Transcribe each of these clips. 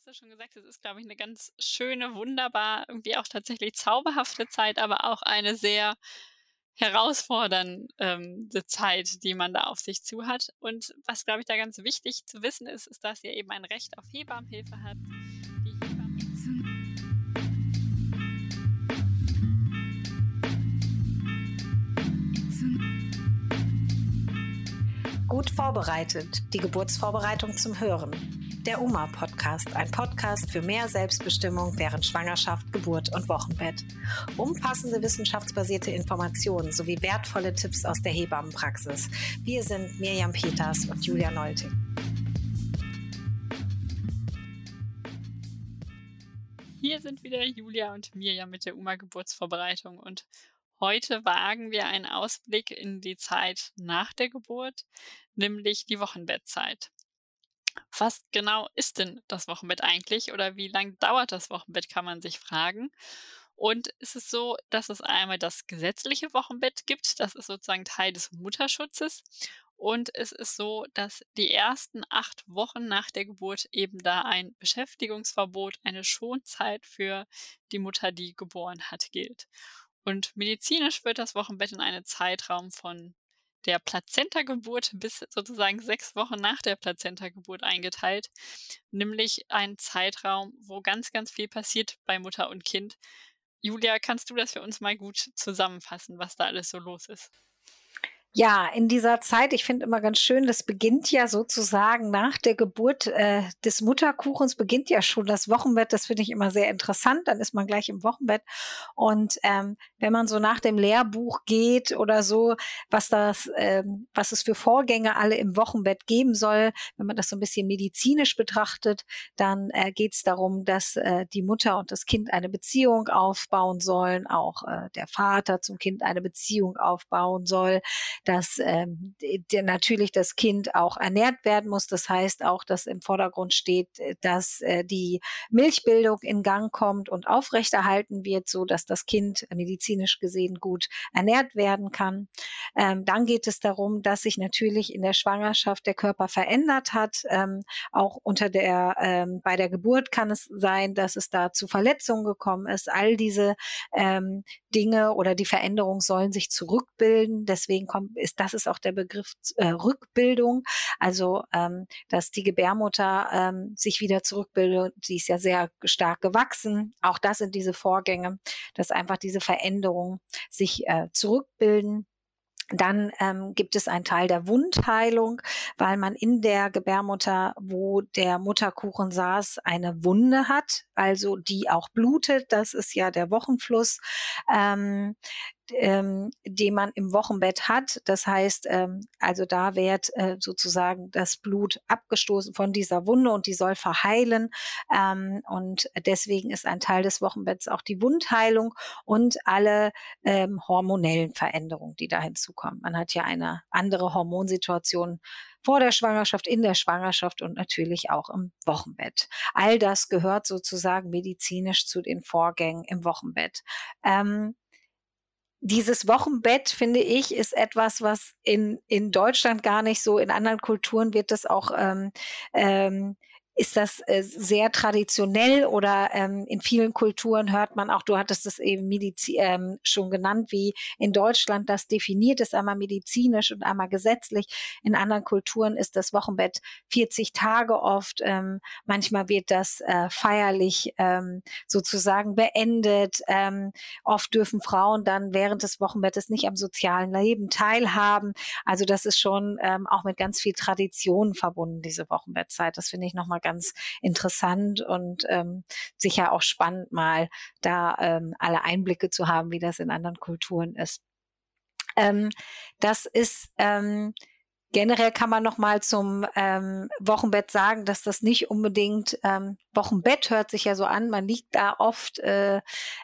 hast du schon gesagt, es ist, glaube ich, eine ganz schöne, wunderbar, irgendwie auch tatsächlich zauberhafte Zeit, aber auch eine sehr herausfordernde ähm, Zeit, die man da auf sich zu hat. Und was, glaube ich, da ganz wichtig zu wissen ist, ist, dass ihr eben ein Recht auf Hebammenhilfe habt. Gut vorbereitet, die Geburtsvorbereitung zum Hören. Der UMA-Podcast, ein Podcast für mehr Selbstbestimmung während Schwangerschaft, Geburt und Wochenbett. Umfassende wissenschaftsbasierte Informationen sowie wertvolle Tipps aus der Hebammenpraxis. Wir sind Mirjam Peters und Julia Nolting. Hier sind wieder Julia und Mirjam mit der UMA-Geburtsvorbereitung und heute wagen wir einen Ausblick in die Zeit nach der Geburt, nämlich die Wochenbettzeit was genau ist denn das Wochenbett eigentlich oder wie lang dauert das Wochenbett, kann man sich fragen. Und ist es so, dass es einmal das gesetzliche Wochenbett gibt, das ist sozusagen Teil des Mutterschutzes. Und es ist so, dass die ersten acht Wochen nach der Geburt eben da ein Beschäftigungsverbot, eine Schonzeit für die Mutter, die geboren hat, gilt. Und medizinisch wird das Wochenbett in einen Zeitraum von der Plazenta-Geburt bis sozusagen sechs Wochen nach der Plazenta-Geburt eingeteilt, nämlich ein Zeitraum, wo ganz, ganz viel passiert bei Mutter und Kind. Julia, kannst du das für uns mal gut zusammenfassen, was da alles so los ist? Ja, in dieser Zeit, ich finde immer ganz schön, das beginnt ja sozusagen nach der Geburt äh, des Mutterkuchens, beginnt ja schon das Wochenbett. Das finde ich immer sehr interessant. Dann ist man gleich im Wochenbett. Und ähm, wenn man so nach dem Lehrbuch geht oder so, was das, ähm, was es für Vorgänge alle im Wochenbett geben soll, wenn man das so ein bisschen medizinisch betrachtet, dann äh, geht es darum, dass äh, die Mutter und das Kind eine Beziehung aufbauen sollen, auch äh, der Vater zum Kind eine Beziehung aufbauen soll dass ähm, der, natürlich das Kind auch ernährt werden muss. Das heißt auch, dass im Vordergrund steht, äh, dass äh, die Milchbildung in Gang kommt und aufrechterhalten wird, so dass das Kind medizinisch gesehen gut ernährt werden kann. Ähm, dann geht es darum, dass sich natürlich in der Schwangerschaft der Körper verändert hat. Ähm, auch unter der, ähm, bei der Geburt kann es sein, dass es da zu Verletzungen gekommen ist. All diese ähm, Dinge oder die Veränderungen sollen sich zurückbilden. Deswegen kommt, ist das ist auch der Begriff äh, Rückbildung. Also ähm, dass die Gebärmutter ähm, sich wieder zurückbildet. Sie ist ja sehr stark gewachsen. Auch das sind diese Vorgänge, dass einfach diese Veränderungen sich äh, zurückbilden. Dann ähm, gibt es einen Teil der Wundheilung, weil man in der Gebärmutter, wo der Mutterkuchen saß, eine Wunde hat, also die auch blutet. Das ist ja der Wochenfluss. Ähm, ähm, den man im Wochenbett hat. Das heißt, ähm, also da wird äh, sozusagen das Blut abgestoßen von dieser Wunde und die soll verheilen. Ähm, und deswegen ist ein Teil des Wochenbetts auch die Wundheilung und alle ähm, hormonellen Veränderungen, die da hinzukommen. Man hat ja eine andere Hormonsituation vor der Schwangerschaft, in der Schwangerschaft und natürlich auch im Wochenbett. All das gehört sozusagen medizinisch zu den Vorgängen im Wochenbett. Ähm, dieses Wochenbett, finde ich, ist etwas, was in, in Deutschland gar nicht so, in anderen Kulturen wird das auch ähm, ähm, ist das äh, sehr traditionell oder ähm, in vielen Kulturen hört man auch, du hattest es eben Medizi ähm, schon genannt, wie in Deutschland das definiert ist, einmal medizinisch und einmal gesetzlich. In anderen Kulturen ist das Wochenbett 40 Tage oft. Ähm, manchmal wird das äh, feierlich ähm, sozusagen beendet. Ähm, oft dürfen Frauen dann während des Wochenbettes nicht am sozialen Leben teilhaben. Also das ist schon ähm, auch mit ganz viel Tradition verbunden, diese Wochenbettzeit. Das finde ich nochmal ganz ganz interessant und ähm, sicher auch spannend, mal da ähm, alle Einblicke zu haben, wie das in anderen Kulturen ist. Ähm, das ist ähm, Generell kann man noch mal zum ähm, Wochenbett sagen, dass das nicht unbedingt ähm, Wochenbett hört sich ja so an. Man liegt da oft äh,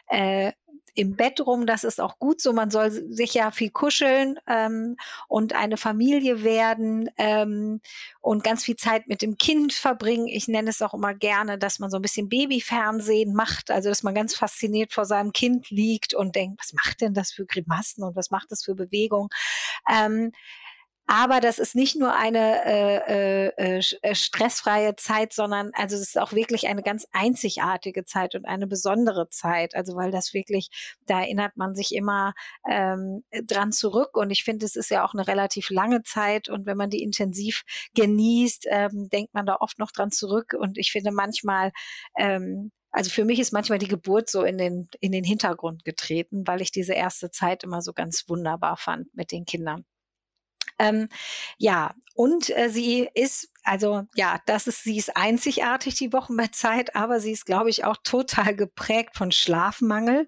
äh, im Bett rum. Das ist auch gut so. Man soll sich ja viel kuscheln ähm, und eine Familie werden ähm, und ganz viel Zeit mit dem Kind verbringen. Ich nenne es auch immer gerne, dass man so ein bisschen Babyfernsehen macht, also dass man ganz fasziniert vor seinem Kind liegt und denkt, was macht denn das für Grimassen und was macht das für Bewegung? Ähm, Aber das ist nicht nur eine äh, äh, äh, stressfreie Zeit, sondern also es ist auch wirklich eine ganz einzigartige Zeit und eine besondere Zeit. Also weil das wirklich, da erinnert man sich immer ähm, dran zurück. Und ich finde, es ist ja auch eine relativ lange Zeit. Und wenn man die intensiv genießt, ähm, denkt man da oft noch dran zurück. Und ich finde manchmal ähm, also für mich ist manchmal die Geburt so in den, in den Hintergrund getreten, weil ich diese erste Zeit immer so ganz wunderbar fand mit den Kindern. Ähm, ja, und äh, sie ist, also ja, das ist, sie ist einzigartig, die Wochenbettzeit, aber sie ist, glaube ich, auch total geprägt von Schlafmangel.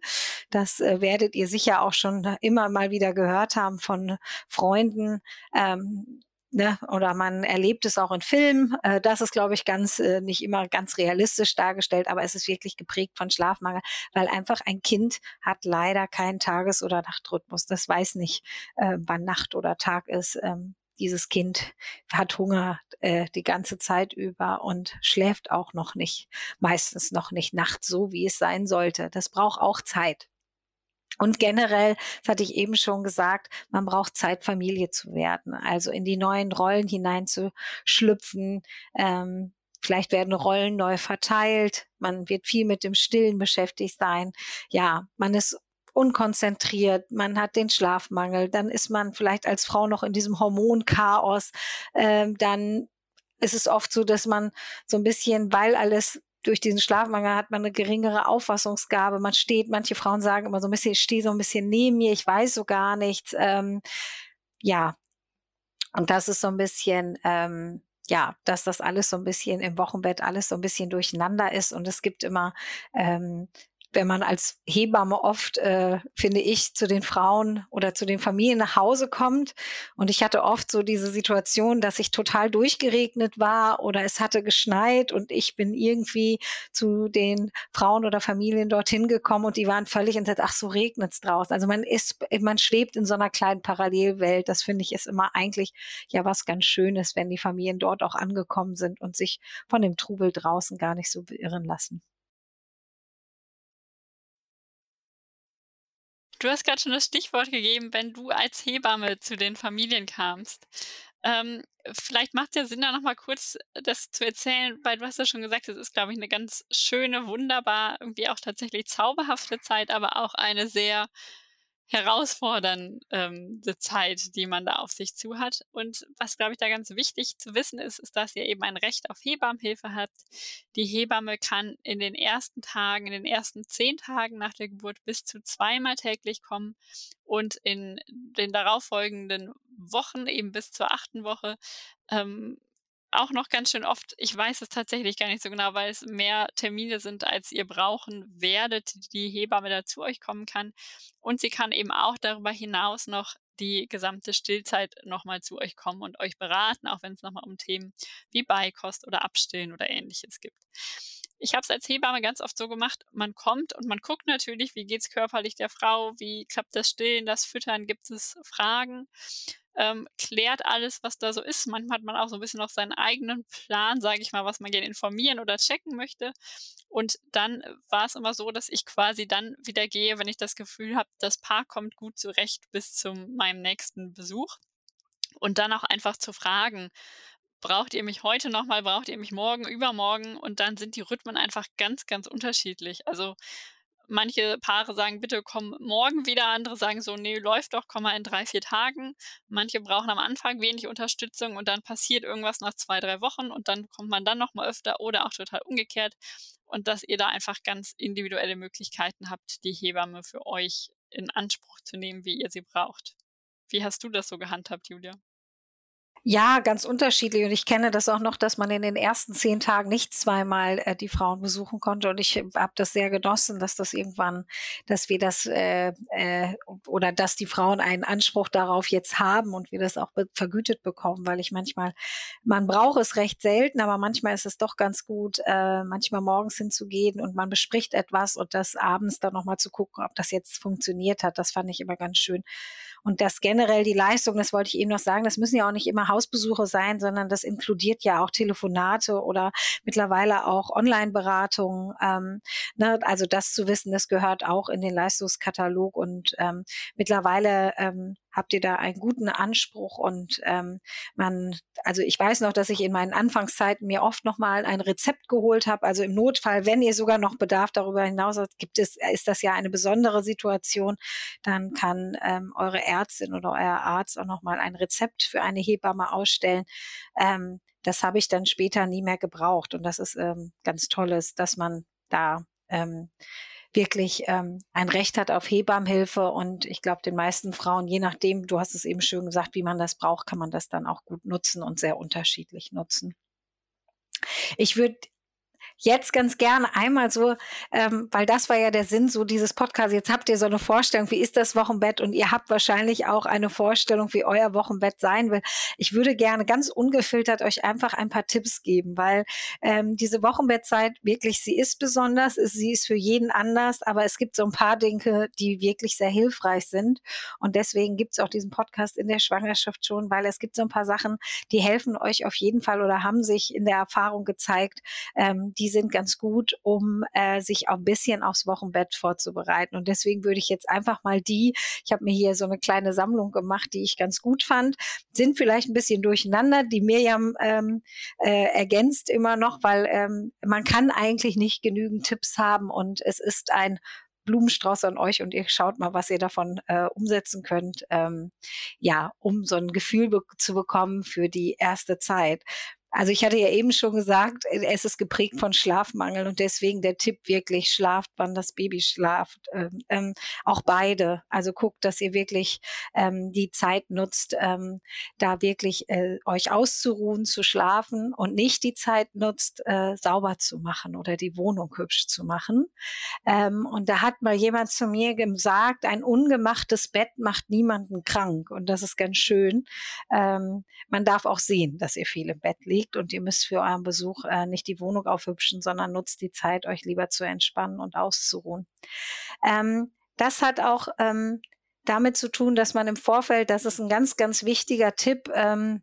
Das äh, werdet ihr sicher auch schon immer mal wieder gehört haben von Freunden. Ähm, Ne, oder man erlebt es auch in Filmen. Äh, das ist, glaube ich, ganz äh, nicht immer ganz realistisch dargestellt, aber es ist wirklich geprägt von Schlafmangel, weil einfach ein Kind hat leider keinen Tages- oder Nachtrhythmus. Das weiß nicht, äh, wann Nacht oder Tag ist. Ähm, dieses Kind hat Hunger äh, die ganze Zeit über und schläft auch noch nicht, meistens noch nicht nachts so, wie es sein sollte. Das braucht auch Zeit. Und generell, das hatte ich eben schon gesagt, man braucht Zeit, Familie zu werden, also in die neuen Rollen hineinzuschlüpfen. Ähm, vielleicht werden Rollen neu verteilt. Man wird viel mit dem Stillen beschäftigt sein. Ja, man ist unkonzentriert, man hat den Schlafmangel, dann ist man vielleicht als Frau noch in diesem Hormonchaos. Ähm, dann ist es oft so, dass man so ein bisschen, weil alles durch diesen Schlafmangel hat man eine geringere Auffassungsgabe. Man steht, manche Frauen sagen immer so ein bisschen, ich stehe so ein bisschen neben mir, ich weiß so gar nichts. Ähm, ja, und das ist so ein bisschen, ähm, ja, dass das alles so ein bisschen im Wochenbett alles so ein bisschen durcheinander ist und es gibt immer ähm, wenn man als Hebamme oft, äh, finde ich, zu den Frauen oder zu den Familien nach Hause kommt. Und ich hatte oft so diese Situation, dass ich total durchgeregnet war oder es hatte geschneit und ich bin irgendwie zu den Frauen oder Familien dorthin gekommen und die waren völlig entsetzt, ach so regnet's draußen. Also man ist, man schwebt in so einer kleinen Parallelwelt. Das finde ich ist immer eigentlich ja was ganz Schönes, wenn die Familien dort auch angekommen sind und sich von dem Trubel draußen gar nicht so beirren lassen. Du hast gerade schon das Stichwort gegeben, wenn du als Hebamme zu den Familien kamst. Ähm, vielleicht macht es ja Sinn, da noch mal kurz das zu erzählen, weil du hast ja schon gesagt, es ist, glaube ich, eine ganz schöne, wunderbar, irgendwie auch tatsächlich zauberhafte Zeit, aber auch eine sehr herausfordernde ähm, Zeit, die man da auf sich zu hat. Und was, glaube ich, da ganz wichtig zu wissen ist, ist, dass ihr eben ein Recht auf Hebammenhilfe habt. Die Hebamme kann in den ersten Tagen, in den ersten zehn Tagen nach der Geburt bis zu zweimal täglich kommen und in den darauffolgenden Wochen, eben bis zur achten Woche, ähm, auch noch ganz schön oft, ich weiß es tatsächlich gar nicht so genau, weil es mehr Termine sind, als ihr brauchen werdet, die Hebamme da zu euch kommen kann. Und sie kann eben auch darüber hinaus noch die gesamte Stillzeit nochmal zu euch kommen und euch beraten, auch wenn es nochmal um Themen wie Beikost oder Abstillen oder ähnliches gibt. Ich habe es als Hebamme ganz oft so gemacht, man kommt und man guckt natürlich, wie geht es körperlich der Frau, wie klappt das Stillen, das Füttern, gibt es Fragen ähm, klärt alles, was da so ist. Manchmal hat man auch so ein bisschen noch seinen eigenen Plan, sage ich mal, was man gerne informieren oder checken möchte. Und dann war es immer so, dass ich quasi dann wieder gehe, wenn ich das Gefühl habe, das Paar kommt gut zurecht bis zu meinem nächsten Besuch. Und dann auch einfach zu fragen, braucht ihr mich heute nochmal, braucht ihr mich morgen, übermorgen? Und dann sind die Rhythmen einfach ganz, ganz unterschiedlich. Also Manche Paare sagen, bitte komm morgen wieder, andere sagen so, nee, läuft doch, komm mal in drei, vier Tagen. Manche brauchen am Anfang wenig Unterstützung und dann passiert irgendwas nach zwei, drei Wochen und dann kommt man dann nochmal öfter oder auch total umgekehrt. Und dass ihr da einfach ganz individuelle Möglichkeiten habt, die Hebamme für euch in Anspruch zu nehmen, wie ihr sie braucht. Wie hast du das so gehandhabt, Julia? Ja, ganz unterschiedlich. Und ich kenne das auch noch, dass man in den ersten zehn Tagen nicht zweimal äh, die Frauen besuchen konnte. Und ich habe das sehr genossen, dass das irgendwann, dass wir das äh, äh, oder dass die Frauen einen Anspruch darauf jetzt haben und wir das auch vergütet bekommen, weil ich manchmal, man braucht es recht selten, aber manchmal ist es doch ganz gut, äh, manchmal morgens hinzugehen und man bespricht etwas und das abends dann nochmal zu gucken, ob das jetzt funktioniert hat. Das fand ich immer ganz schön. Und das generell die Leistung, das wollte ich eben noch sagen, das müssen ja auch nicht immer Hausbesuche sein, sondern das inkludiert ja auch Telefonate oder mittlerweile auch Online-Beratungen. Ähm, ne, also das zu wissen, das gehört auch in den Leistungskatalog und ähm, mittlerweile ähm, habt ihr da einen guten Anspruch und ähm, man, also ich weiß noch, dass ich in meinen Anfangszeiten mir oft nochmal ein Rezept geholt habe. Also im Notfall, wenn ihr sogar noch Bedarf darüber hinaus habt, gibt es, ist das ja eine besondere Situation, dann kann ähm, eure Ärztin oder euer Arzt auch nochmal ein Rezept für eine Hebamme ausstellen. Ähm, das habe ich dann später nie mehr gebraucht und das ist ähm, ganz tolles, dass man da ähm, wirklich ähm, ein Recht hat auf Hebammenhilfe. Und ich glaube, den meisten Frauen, je nachdem, du hast es eben schön gesagt, wie man das braucht, kann man das dann auch gut nutzen und sehr unterschiedlich nutzen. Ich würde jetzt ganz gerne einmal so, ähm, weil das war ja der Sinn so dieses Podcast. Jetzt habt ihr so eine Vorstellung, wie ist das Wochenbett und ihr habt wahrscheinlich auch eine Vorstellung, wie euer Wochenbett sein will. Ich würde gerne ganz ungefiltert euch einfach ein paar Tipps geben, weil ähm, diese Wochenbettzeit wirklich, sie ist besonders, sie ist für jeden anders, aber es gibt so ein paar Dinge, die wirklich sehr hilfreich sind und deswegen gibt es auch diesen Podcast in der Schwangerschaft schon, weil es gibt so ein paar Sachen, die helfen euch auf jeden Fall oder haben sich in der Erfahrung gezeigt, ähm, die die sind ganz gut, um äh, sich auch ein bisschen aufs Wochenbett vorzubereiten. Und deswegen würde ich jetzt einfach mal die, ich habe mir hier so eine kleine Sammlung gemacht, die ich ganz gut fand, sind vielleicht ein bisschen durcheinander. Die Mirjam ähm, äh, ergänzt immer noch, weil ähm, man kann eigentlich nicht genügend Tipps haben und es ist ein Blumenstrauß an euch und ihr schaut mal, was ihr davon äh, umsetzen könnt, ähm, ja, um so ein Gefühl be zu bekommen für die erste Zeit. Also ich hatte ja eben schon gesagt, äh, es ist geprägt von Schlafmangel und deswegen der Tipp wirklich, schlaft, wann das Baby schlaft. Ähm, ähm, auch beide. Also guckt, dass ihr wirklich ähm, die Zeit nutzt, ähm, da wirklich äh, euch auszuruhen, zu schlafen und nicht die Zeit nutzt, äh, sauber zu machen oder die Wohnung hübsch zu machen. Ähm, und da hat mal jemand zu mir gesagt, ein ungemachtes Bett macht niemanden krank. Und das ist ganz schön. Ähm, man darf auch sehen, dass ihr viel im Bett liegt liegt und ihr müsst für euren Besuch äh, nicht die Wohnung aufhübschen, sondern nutzt die Zeit, euch lieber zu entspannen und auszuruhen. Ähm, das hat auch ähm, damit zu tun, dass man im Vorfeld, das ist ein ganz, ganz wichtiger Tipp, ähm,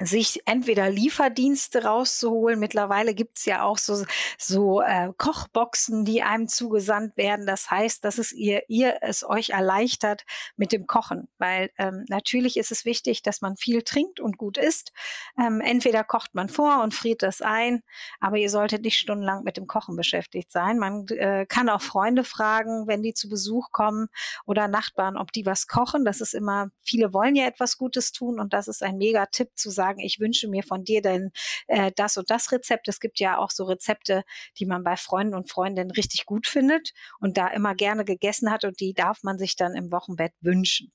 sich entweder Lieferdienste rauszuholen. Mittlerweile gibt's ja auch so, so äh, Kochboxen, die einem zugesandt werden. Das heißt, dass es ihr, ihr es euch erleichtert mit dem Kochen. Weil ähm, natürlich ist es wichtig, dass man viel trinkt und gut isst. Ähm, entweder kocht man vor und friert das ein, aber ihr solltet nicht stundenlang mit dem Kochen beschäftigt sein. Man äh, kann auch Freunde fragen, wenn die zu Besuch kommen oder Nachbarn, ob die was kochen. Das ist immer, viele wollen ja etwas Gutes tun und das ist ein mega Tipp zu sagen, sagen, ich wünsche mir von dir denn äh, das und das Rezept. Es gibt ja auch so Rezepte, die man bei Freunden und Freundinnen richtig gut findet und da immer gerne gegessen hat und die darf man sich dann im Wochenbett wünschen.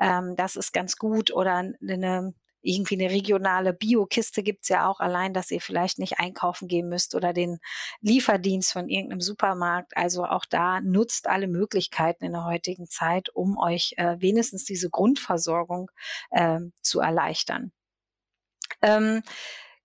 Ähm, das ist ganz gut oder eine irgendwie eine regionale Bio-Kiste gibt's ja auch, allein, dass ihr vielleicht nicht einkaufen gehen müsst oder den Lieferdienst von irgendeinem Supermarkt. Also auch da nutzt alle Möglichkeiten in der heutigen Zeit, um euch äh, wenigstens diese Grundversorgung äh, zu erleichtern. Ähm,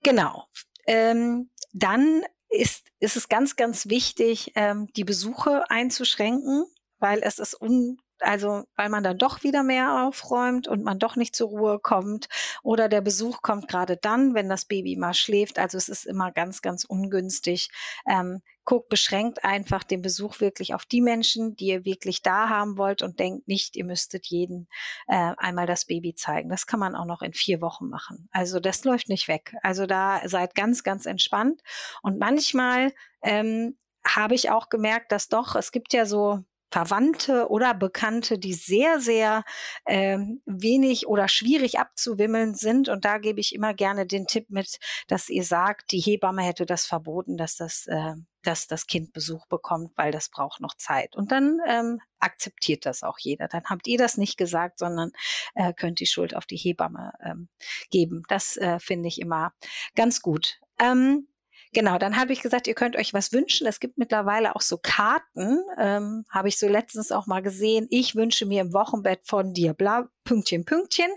genau. Ähm, dann ist, ist es ganz, ganz wichtig, ähm, die Besuche einzuschränken, weil es ist un, also weil man dann doch wieder mehr aufräumt und man doch nicht zur Ruhe kommt oder der Besuch kommt gerade dann, wenn das Baby mal schläft. Also es ist immer ganz, ganz ungünstig. Ähm, guckt beschränkt einfach den Besuch wirklich auf die Menschen, die ihr wirklich da haben wollt und denkt nicht, ihr müsstet jeden äh, einmal das Baby zeigen. Das kann man auch noch in vier Wochen machen. Also das läuft nicht weg. Also da seid ganz, ganz entspannt. Und manchmal ähm, habe ich auch gemerkt, dass doch, es gibt ja so Verwandte oder Bekannte, die sehr, sehr äh, wenig oder schwierig abzuwimmeln sind. Und da gebe ich immer gerne den Tipp mit, dass ihr sagt, die Hebamme hätte das verboten, dass das, äh, dass das Kind Besuch bekommt, weil das braucht noch Zeit. Und dann ähm, akzeptiert das auch jeder. Dann habt ihr das nicht gesagt, sondern äh, könnt die Schuld auf die Hebamme ähm, geben. Das äh, finde ich immer ganz gut. Ähm, Genau, dann habe ich gesagt, ihr könnt euch was wünschen. Es gibt mittlerweile auch so Karten, ähm, habe ich so letztens auch mal gesehen. Ich wünsche mir im Wochenbett von dir, bla, Pünktchen, Pünktchen.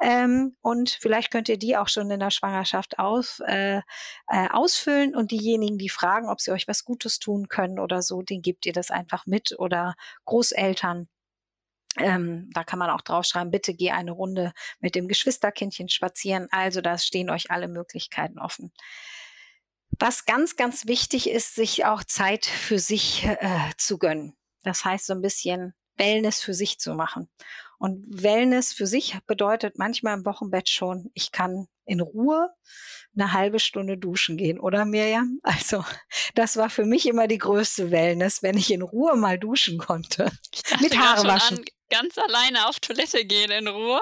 Ähm, und vielleicht könnt ihr die auch schon in der Schwangerschaft aus, äh, äh, ausfüllen. Und diejenigen, die fragen, ob sie euch was Gutes tun können oder so, den gebt ihr das einfach mit oder Großeltern. Ähm, da kann man auch draufschreiben, bitte geh eine Runde mit dem Geschwisterkindchen spazieren. Also da stehen euch alle Möglichkeiten offen. Was ganz, ganz wichtig ist, sich auch Zeit für sich äh, zu gönnen. Das heißt, so ein bisschen Wellness für sich zu machen. Und Wellness für sich bedeutet manchmal im Wochenbett schon, ich kann in Ruhe eine halbe Stunde duschen gehen, oder Mirjam? Also das war für mich immer die größte Wellness, wenn ich in Ruhe mal duschen konnte. Mit Haare waschen. An, ganz alleine auf Toilette gehen in Ruhe.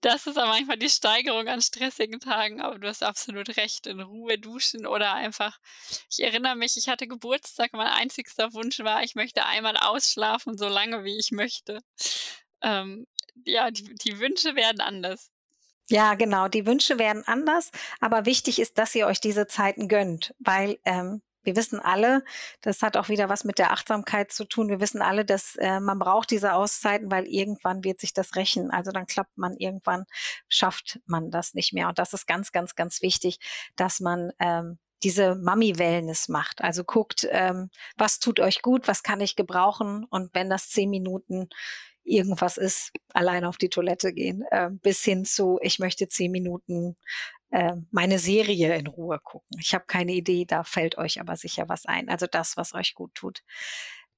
Das ist aber manchmal die Steigerung an stressigen Tagen, aber du hast absolut recht. In Ruhe duschen oder einfach. Ich erinnere mich, ich hatte Geburtstag, mein einzigster Wunsch war, ich möchte einmal ausschlafen, so lange wie ich möchte. Ähm, ja, die, die Wünsche werden anders. Ja, genau. Die Wünsche werden anders, aber wichtig ist, dass ihr euch diese Zeiten gönnt, weil ähm, wir wissen alle, das hat auch wieder was mit der Achtsamkeit zu tun. Wir wissen alle, dass äh, man braucht diese Auszeiten, weil irgendwann wird sich das rächen. Also dann klappt man irgendwann, schafft man das nicht mehr. Und das ist ganz, ganz, ganz wichtig, dass man ähm, diese Mami-Wellness macht. Also guckt, ähm, was tut euch gut, was kann ich gebrauchen und wenn das zehn Minuten irgendwas ist, allein auf die Toilette gehen, äh, bis hin zu, ich möchte zehn Minuten äh, meine Serie in Ruhe gucken. Ich habe keine Idee, da fällt euch aber sicher was ein. Also das, was euch gut tut.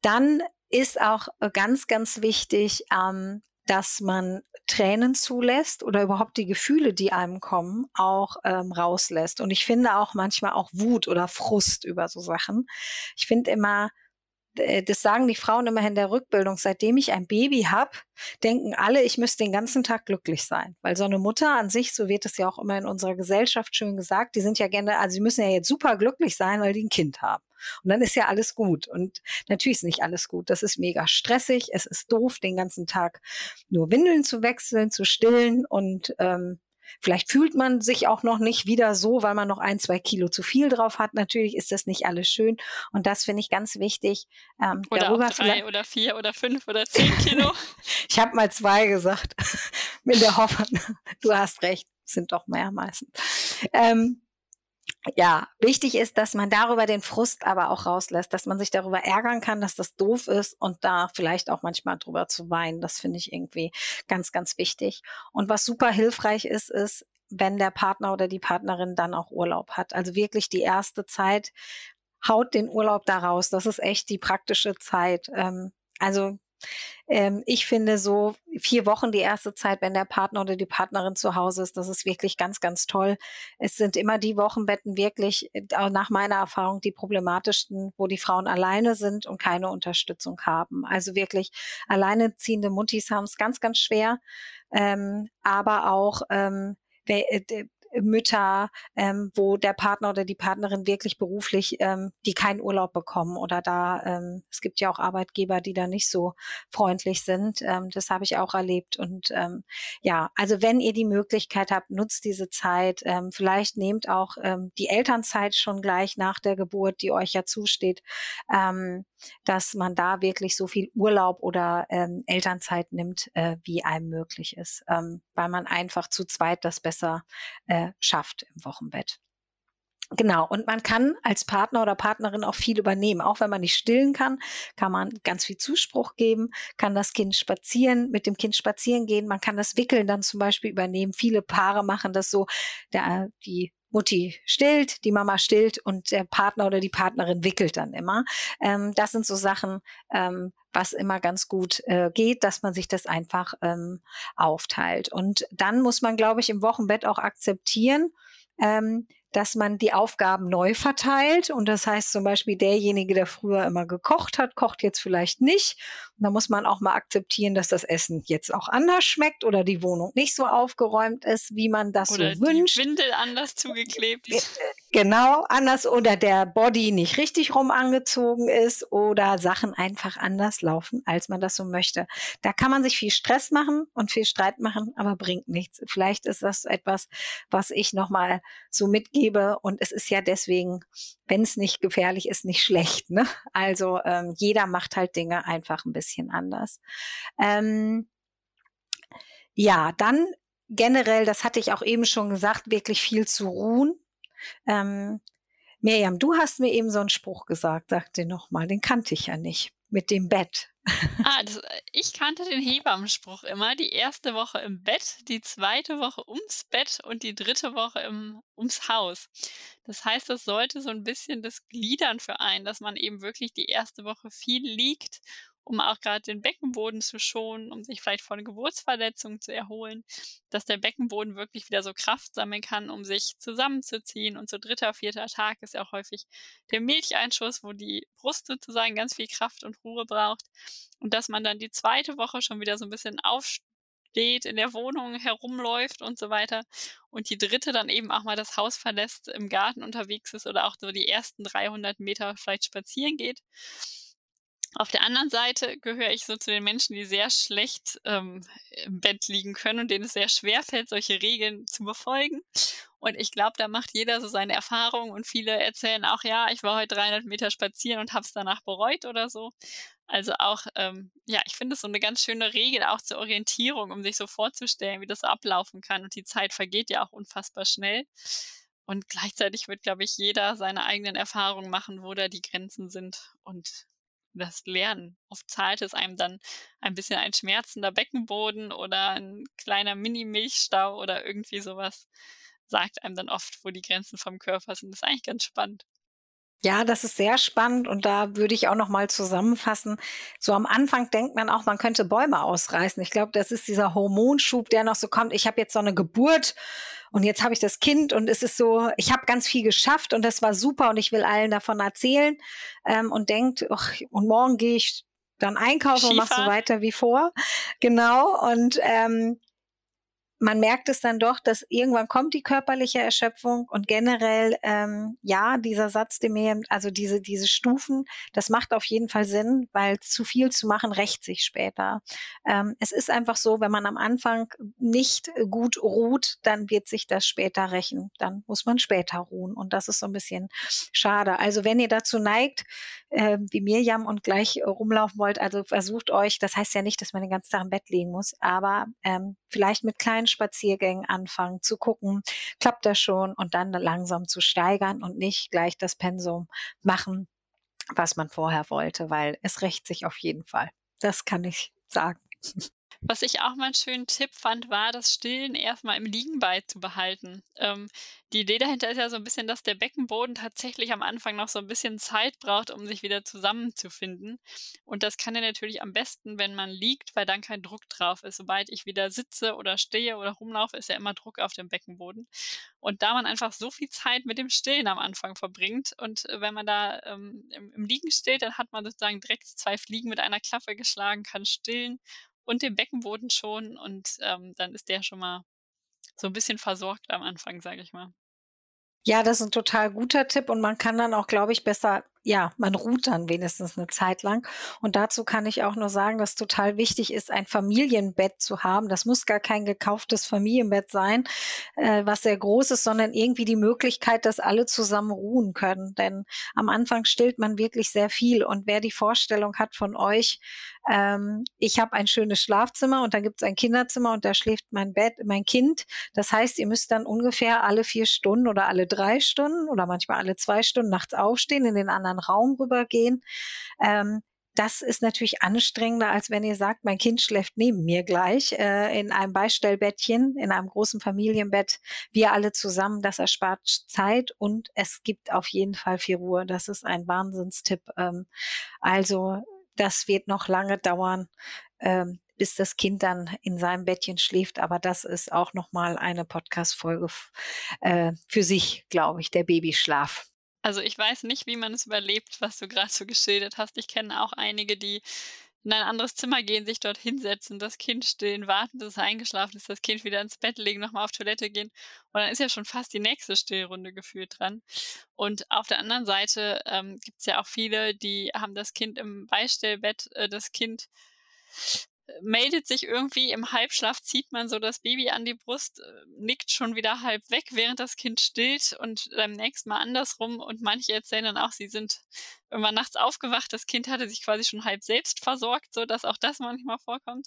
Dann ist auch äh, ganz, ganz wichtig, ähm, dass man Tränen zulässt oder überhaupt die Gefühle, die einem kommen, auch ähm, rauslässt. Und ich finde auch manchmal auch Wut oder Frust über so Sachen. Ich finde immer, das sagen die Frauen immer in der Rückbildung, seitdem ich ein Baby habe, denken alle, ich müsste den ganzen Tag glücklich sein. Weil so eine Mutter an sich, so wird es ja auch immer in unserer Gesellschaft schön gesagt, die sind ja gerne, also sie müssen ja jetzt super glücklich sein, weil die ein Kind haben. Und dann ist ja alles gut. Und natürlich ist nicht alles gut. Das ist mega stressig. Es ist doof, den ganzen Tag nur Windeln zu wechseln, zu stillen und ähm, Vielleicht fühlt man sich auch noch nicht wieder so, weil man noch ein, zwei Kilo zu viel drauf hat. Natürlich ist das nicht alles schön. Und das finde ich ganz wichtig. Ähm, oder darüber drei oder vier oder fünf oder zehn Kilo. ich habe mal zwei gesagt. Mit der Hoffnung, du hast recht, sind doch mehr meistens. Ähm, ja, wichtig ist, dass man darüber den Frust aber auch rauslässt, dass man sich darüber ärgern kann, dass das doof ist und da vielleicht auch manchmal drüber zu weinen. Das finde ich irgendwie ganz, ganz wichtig. Und was super hilfreich ist, ist, wenn der Partner oder die Partnerin dann auch Urlaub hat. Also wirklich die erste Zeit, haut den Urlaub da raus. Das ist echt die praktische Zeit. Ähm, also ähm, ich finde so vier Wochen die erste Zeit, wenn der Partner oder die Partnerin zu Hause ist, das ist wirklich ganz, ganz toll. Es sind immer die Wochenbetten wirklich, äh, nach meiner Erfahrung, die problematischsten, wo die Frauen alleine sind und keine Unterstützung haben. Also wirklich alleineziehende Muttis haben es ganz, ganz schwer. Ähm, aber auch ähm, äh, Mütter, ähm, wo der Partner oder die Partnerin wirklich beruflich, ähm, die keinen Urlaub bekommen oder da, ähm, es gibt ja auch Arbeitgeber, die da nicht so freundlich sind. Ähm, das habe ich auch erlebt. Und ähm, ja, also wenn ihr die Möglichkeit habt, nutzt diese Zeit. Ähm, vielleicht nehmt auch ähm, die Elternzeit schon gleich nach der Geburt, die euch ja zusteht, ähm, dass man da wirklich so viel Urlaub oder ähm, Elternzeit nimmt, äh, wie einem möglich ist, ähm, weil man einfach zu zweit das besser äh, schafft im Wochenbett. Genau, und man kann als Partner oder Partnerin auch viel übernehmen. Auch wenn man nicht stillen kann, kann man ganz viel Zuspruch geben, kann das Kind spazieren, mit dem Kind spazieren gehen. Man kann das Wickeln dann zum Beispiel übernehmen. Viele Paare machen das so, der, die Mutti stillt, die Mama stillt und der Partner oder die Partnerin wickelt dann immer. Ähm, das sind so Sachen, ähm, was immer ganz gut äh, geht, dass man sich das einfach ähm, aufteilt. Und dann muss man, glaube ich, im Wochenbett auch akzeptieren, ähm, dass man die Aufgaben neu verteilt. Und das heißt zum Beispiel, derjenige, der früher immer gekocht hat, kocht jetzt vielleicht nicht. Und da muss man auch mal akzeptieren, dass das Essen jetzt auch anders schmeckt oder die Wohnung nicht so aufgeräumt ist, wie man das oder so wünscht. Die Windel anders zugeklebt. Genau, anders oder der Body nicht richtig rum angezogen ist oder Sachen einfach anders laufen, als man das so möchte. Da kann man sich viel Stress machen und viel Streit machen, aber bringt nichts. Vielleicht ist das etwas, was ich nochmal so mitgebe und es ist ja deswegen, wenn es nicht gefährlich ist, nicht schlecht. Ne? Also ähm, jeder macht halt Dinge einfach ein bisschen anders. Ähm, ja, dann generell, das hatte ich auch eben schon gesagt, wirklich viel zu ruhen ähm, Miriam, du hast mir eben so einen Spruch gesagt, sag dir nochmal, den kannte ich ja nicht. Mit dem Bett. Ah, das, äh, ich kannte den Hebammenspruch immer. Die erste Woche im Bett, die zweite Woche ums Bett und die dritte Woche im, ums Haus. Das heißt, das sollte so ein bisschen das Gliedern für einen, dass man eben wirklich die erste Woche viel liegt um auch gerade den Beckenboden zu schonen, um sich vielleicht vor einer Geburtsverletzung zu erholen, dass der Beckenboden wirklich wieder so Kraft sammeln kann, um sich zusammenzuziehen. Und so dritter, vierter Tag ist ja auch häufig der Milcheinschuss, wo die Brust sozusagen ganz viel Kraft und Ruhe braucht. Und dass man dann die zweite Woche schon wieder so ein bisschen aufsteht steht, in der Wohnung herumläuft und so weiter. Und die dritte dann eben auch mal das Haus verlässt, im Garten unterwegs ist oder auch so die ersten 300 Meter vielleicht spazieren geht. Auf der anderen Seite gehöre ich so zu den Menschen, die sehr schlecht ähm, im Bett liegen können und denen es sehr schwer fällt, solche Regeln zu befolgen. Und ich glaube, da macht jeder so seine Erfahrungen und viele erzählen auch, ja, ich war heute 300 Meter spazieren und habe es danach bereut oder so. Also auch, ähm, ja, ich finde es so eine ganz schöne Regel auch zur Orientierung, um sich so vorzustellen, wie das ablaufen kann. Und die Zeit vergeht ja auch unfassbar schnell. Und gleichzeitig wird, glaube ich, jeder seine eigenen Erfahrungen machen, wo da die Grenzen sind und das lernen. Oft zahlt es einem dann ein bisschen ein schmerzender Beckenboden oder ein kleiner Mini-Milchstau oder irgendwie sowas sagt einem dann oft, wo die Grenzen vom Körper sind. Das ist eigentlich ganz spannend. Ja, das ist sehr spannend und da würde ich auch noch mal zusammenfassen. So am Anfang denkt man auch, man könnte Bäume ausreißen. Ich glaube, das ist dieser Hormonschub, der noch so kommt. Ich habe jetzt so eine Geburt und jetzt habe ich das Kind und es ist so, ich habe ganz viel geschafft und das war super und ich will allen davon erzählen ähm, und denkt, ach, und morgen gehe ich dann einkaufen und mach so weiter wie vor. Genau und ähm, man merkt es dann doch, dass irgendwann kommt die körperliche Erschöpfung und generell, ähm, ja, dieser Satz, den mir, also diese, diese Stufen, das macht auf jeden Fall Sinn, weil zu viel zu machen rächt sich später. Ähm, es ist einfach so, wenn man am Anfang nicht gut ruht, dann wird sich das später rächen. Dann muss man später ruhen und das ist so ein bisschen schade. Also wenn ihr dazu neigt, äh, wie Mirjam und gleich rumlaufen wollt, also versucht euch, das heißt ja nicht, dass man den ganzen Tag im Bett liegen muss, aber ähm, vielleicht mit kleinen Spaziergängen anfangen, zu gucken, klappt das schon und dann langsam zu steigern und nicht gleich das Pensum machen, was man vorher wollte, weil es rächt sich auf jeden Fall. Das kann ich sagen. Was ich auch mal einen schönen Tipp fand, war, das Stillen erstmal im Liegen beizubehalten. Ähm, die Idee dahinter ist ja so ein bisschen, dass der Beckenboden tatsächlich am Anfang noch so ein bisschen Zeit braucht, um sich wieder zusammenzufinden. Und das kann er natürlich am besten, wenn man liegt, weil dann kein Druck drauf ist. Sobald ich wieder sitze oder stehe oder rumlaufe, ist ja immer Druck auf dem Beckenboden. Und da man einfach so viel Zeit mit dem Stillen am Anfang verbringt und äh, wenn man da ähm, im, im Liegen steht, dann hat man sozusagen direkt zwei Fliegen mit einer Klappe geschlagen, kann stillen und den Beckenboden schon und ähm, dann ist der schon mal so ein bisschen versorgt am Anfang, sage ich mal. Ja, das ist ein total guter Tipp und man kann dann auch, glaube ich, besser ja, man ruht dann wenigstens eine Zeit lang. Und dazu kann ich auch nur sagen, dass total wichtig ist, ein Familienbett zu haben. Das muss gar kein gekauftes Familienbett sein, äh, was sehr groß ist, sondern irgendwie die Möglichkeit, dass alle zusammen ruhen können. Denn am Anfang stillt man wirklich sehr viel. Und wer die Vorstellung hat von euch, ähm, ich habe ein schönes Schlafzimmer und dann gibt es ein Kinderzimmer und da schläft mein Bett, mein Kind. Das heißt, ihr müsst dann ungefähr alle vier Stunden oder alle drei Stunden oder manchmal alle zwei Stunden nachts aufstehen, in den anderen Raum rübergehen. Ähm, das ist natürlich anstrengender, als wenn ihr sagt, mein Kind schläft neben mir gleich äh, in einem Beistellbettchen, in einem großen Familienbett, wir alle zusammen. Das erspart Zeit und es gibt auf jeden Fall viel Ruhe. Das ist ein Wahnsinnstipp. Ähm, also das wird noch lange dauern, ähm, bis das Kind dann in seinem Bettchen schläft. Aber das ist auch noch mal eine Podcast-Folge äh, für sich, glaube ich, der Babyschlaf. Also ich weiß nicht, wie man es überlebt, was du gerade so geschildert hast. Ich kenne auch einige, die in ein anderes Zimmer gehen, sich dort hinsetzen, das Kind stillen, warten, bis es eingeschlafen ist, das Kind wieder ins Bett legen, nochmal auf Toilette gehen. Und dann ist ja schon fast die nächste Stillrunde gefühlt dran. Und auf der anderen Seite ähm, gibt es ja auch viele, die haben das Kind im Beistellbett, äh, das Kind meldet sich irgendwie im Halbschlaf, zieht man so das Baby an die Brust, äh, nickt schon wieder halb weg, während das Kind stillt und beim nächsten Mal andersrum. Und manche erzählen dann auch, sie sind irgendwann nachts aufgewacht, das Kind hatte sich quasi schon halb selbst versorgt, so dass auch das manchmal vorkommt.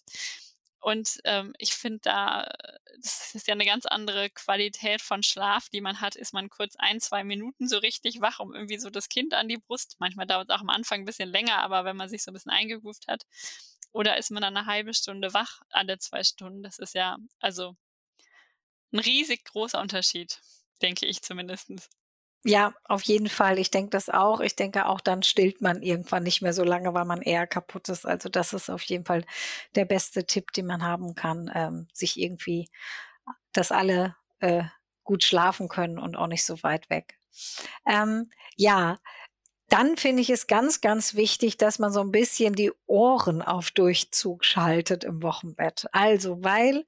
Und ähm, ich finde da, das ist ja eine ganz andere Qualität von Schlaf, die man hat. Ist man kurz ein, zwei Minuten so richtig wach, um irgendwie so das Kind an die Brust. Manchmal dauert es auch am Anfang ein bisschen länger, aber wenn man sich so ein bisschen eingegroovt hat, oder ist man dann eine halbe Stunde wach alle zwei Stunden? Das ist ja also ein riesig großer Unterschied, denke ich zumindest. Ja, auf jeden Fall. Ich denke das auch. Ich denke auch, dann stillt man irgendwann nicht mehr so lange, weil man eher kaputt ist. Also das ist auf jeden Fall der beste Tipp, den man haben kann, ähm, sich irgendwie dass alle, äh, gut schlafen können und auch nicht so weit weg. Ähm, ja, dann finde ich es ganz, ganz wichtig, dass man so ein bisschen die Ohren auf Durchzug schaltet im Wochenbett. Also, weil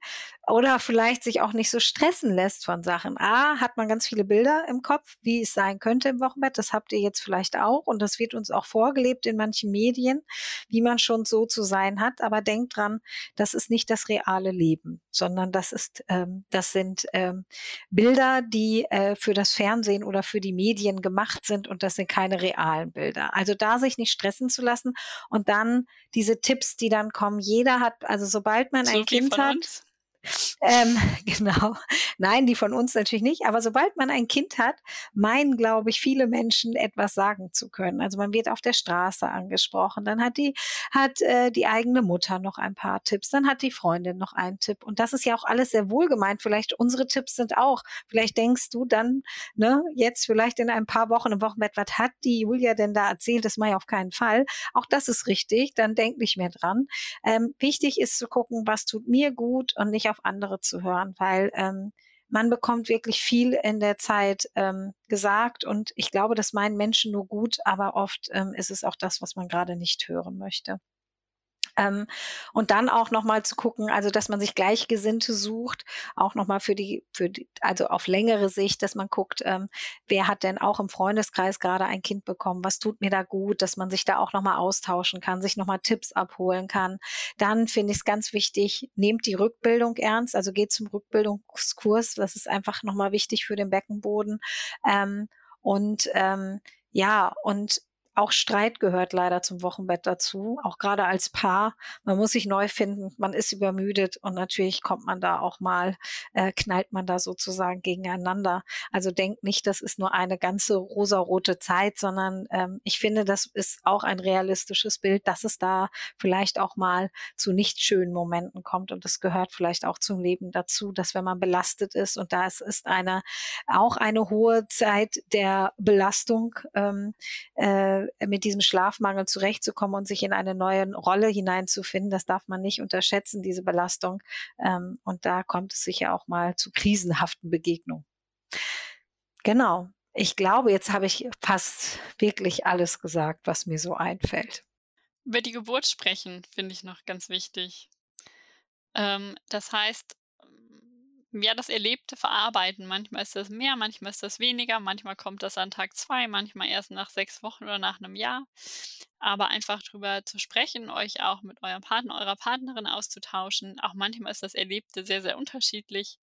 oder vielleicht sich auch nicht so stressen lässt von Sachen. A, hat man ganz viele Bilder im Kopf, wie es sein könnte im Wochenbett. Das habt ihr jetzt vielleicht auch und das wird uns auch vorgelebt in manchen Medien, wie man schon so zu sein hat. Aber denkt dran, das ist nicht das reale Leben, sondern das ist, ähm, das sind ähm, Bilder, die äh, für das Fernsehen oder für die Medien gemacht sind und das sind keine realen Bilder. Also da sich nicht stressen zu lassen und dann diese Tipps, die dann kommen. Jeder hat, also sobald man so ein Kind hat. Uns? Ähm, genau. Nein, die von uns natürlich nicht. Aber sobald man ein Kind hat, meinen, glaube ich, viele Menschen etwas sagen zu können. Also man wird auf der Straße angesprochen. Dann hat die, hat äh, die eigene Mutter noch ein paar Tipps. Dann hat die Freundin noch einen Tipp. Und das ist ja auch alles sehr wohlgemeint. Vielleicht unsere Tipps sind auch. Vielleicht denkst du dann, ne, jetzt vielleicht in ein paar Wochen im Wochenbett, was hat die Julia denn da erzählt? Das mache ich auf keinen Fall. Auch das ist richtig. Dann denk nicht mehr dran. Ähm, wichtig ist zu gucken, was tut mir gut und nicht auf auf andere zu hören, weil ähm, man bekommt wirklich viel in der Zeit ähm, gesagt und ich glaube, das meinen Menschen nur gut, aber oft ähm, ist es auch das, was man gerade nicht hören möchte. Ähm, und dann auch nochmal zu gucken, also dass man sich Gleichgesinnte sucht, auch nochmal für die, für die, also auf längere Sicht, dass man guckt, ähm, wer hat denn auch im Freundeskreis gerade ein Kind bekommen, was tut mir da gut, dass man sich da auch nochmal austauschen kann, sich nochmal Tipps abholen kann. Dann finde ich es ganz wichtig, nehmt die Rückbildung ernst, also geht zum Rückbildungskurs, das ist einfach nochmal wichtig für den Beckenboden. Ähm, und ähm, ja, und auch Streit gehört leider zum Wochenbett dazu, auch gerade als Paar. Man muss sich neu finden, man ist übermüdet und natürlich kommt man da auch mal, äh, knallt man da sozusagen gegeneinander. Also denkt nicht, das ist nur eine ganze rosarote Zeit, sondern ähm, ich finde, das ist auch ein realistisches Bild, dass es da vielleicht auch mal zu nicht schönen Momenten kommt und das gehört vielleicht auch zum Leben dazu, dass wenn man belastet ist und da ist, ist eine auch eine hohe Zeit der Belastung ähm, äh, mit diesem Schlafmangel zurechtzukommen und sich in eine neue Rolle hineinzufinden. Das darf man nicht unterschätzen, diese Belastung. Ähm, und da kommt es sicher auch mal zu krisenhaften Begegnungen. Genau. Ich glaube, jetzt habe ich fast wirklich alles gesagt, was mir so einfällt. Über die Geburt sprechen finde ich noch ganz wichtig. Ähm, das heißt, ja, das Erlebte verarbeiten. Manchmal ist das mehr, manchmal ist das weniger, manchmal kommt das an Tag zwei, manchmal erst nach sechs Wochen oder nach einem Jahr. Aber einfach drüber zu sprechen, euch auch mit eurem Partner, eurer Partnerin auszutauschen. Auch manchmal ist das Erlebte sehr, sehr unterschiedlich.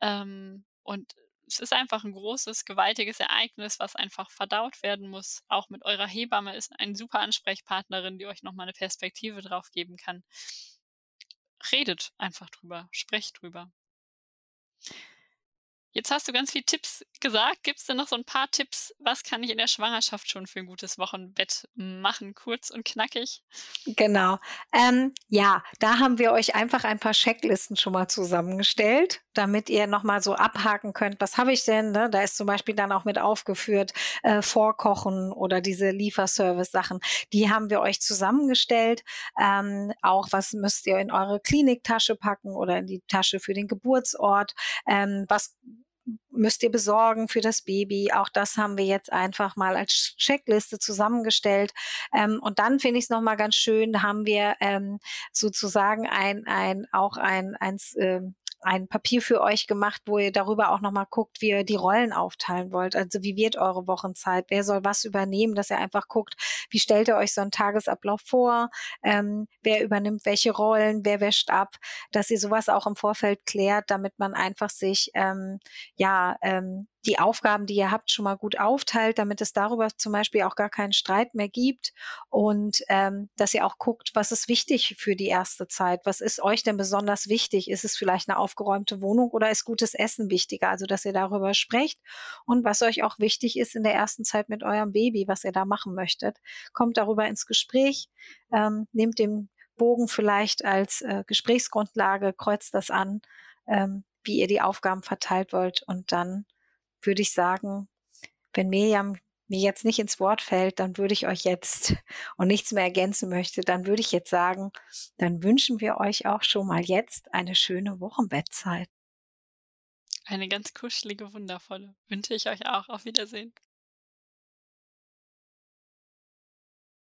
Ähm, und es ist einfach ein großes, gewaltiges Ereignis, was einfach verdaut werden muss. Auch mit eurer Hebamme ist eine super Ansprechpartnerin, die euch nochmal eine Perspektive drauf geben kann. Redet einfach drüber, sprecht drüber. Jetzt hast du ganz viele Tipps gesagt. Gibt es denn noch so ein paar Tipps? Was kann ich in der Schwangerschaft schon für ein gutes Wochenbett machen? Kurz und knackig. Genau. Ähm, ja, da haben wir euch einfach ein paar Checklisten schon mal zusammengestellt, damit ihr nochmal so abhaken könnt. Was habe ich denn? Ne? Da ist zum Beispiel dann auch mit aufgeführt, äh, Vorkochen oder diese Lieferservice-Sachen. Die haben wir euch zusammengestellt. Ähm, auch was müsst ihr in eure Kliniktasche packen oder in die Tasche für den Geburtsort? Ähm, was müsst ihr besorgen für das Baby. Auch das haben wir jetzt einfach mal als Checkliste zusammengestellt. Ähm, und dann finde ich es nochmal ganz schön, da haben wir ähm, sozusagen ein, ein, auch ein, ein, äh, ein Papier für euch gemacht, wo ihr darüber auch nochmal guckt, wie ihr die Rollen aufteilen wollt. Also wie wird eure Wochenzeit? Wer soll was übernehmen? Dass ihr einfach guckt, wie stellt ihr euch so einen Tagesablauf vor? Ähm, wer übernimmt welche Rollen? Wer wäscht ab? Dass ihr sowas auch im Vorfeld klärt, damit man einfach sich ähm, ja ähm, die Aufgaben, die ihr habt, schon mal gut aufteilt, damit es darüber zum Beispiel auch gar keinen Streit mehr gibt und ähm, dass ihr auch guckt, was ist wichtig für die erste Zeit, was ist euch denn besonders wichtig? Ist es vielleicht eine aufgeräumte Wohnung oder ist gutes Essen wichtiger? Also, dass ihr darüber sprecht und was euch auch wichtig ist in der ersten Zeit mit eurem Baby, was ihr da machen möchtet. Kommt darüber ins Gespräch, ähm, nehmt den Bogen vielleicht als äh, Gesprächsgrundlage, kreuzt das an, ähm, wie ihr die Aufgaben verteilt wollt und dann würde ich sagen, wenn Miriam mir jetzt nicht ins Wort fällt, dann würde ich euch jetzt und nichts mehr ergänzen möchte, dann würde ich jetzt sagen, dann wünschen wir euch auch schon mal jetzt eine schöne Wochenbettzeit. Eine ganz kuschelige, wundervolle. Wünsche ich euch auch. Auf Wiedersehen.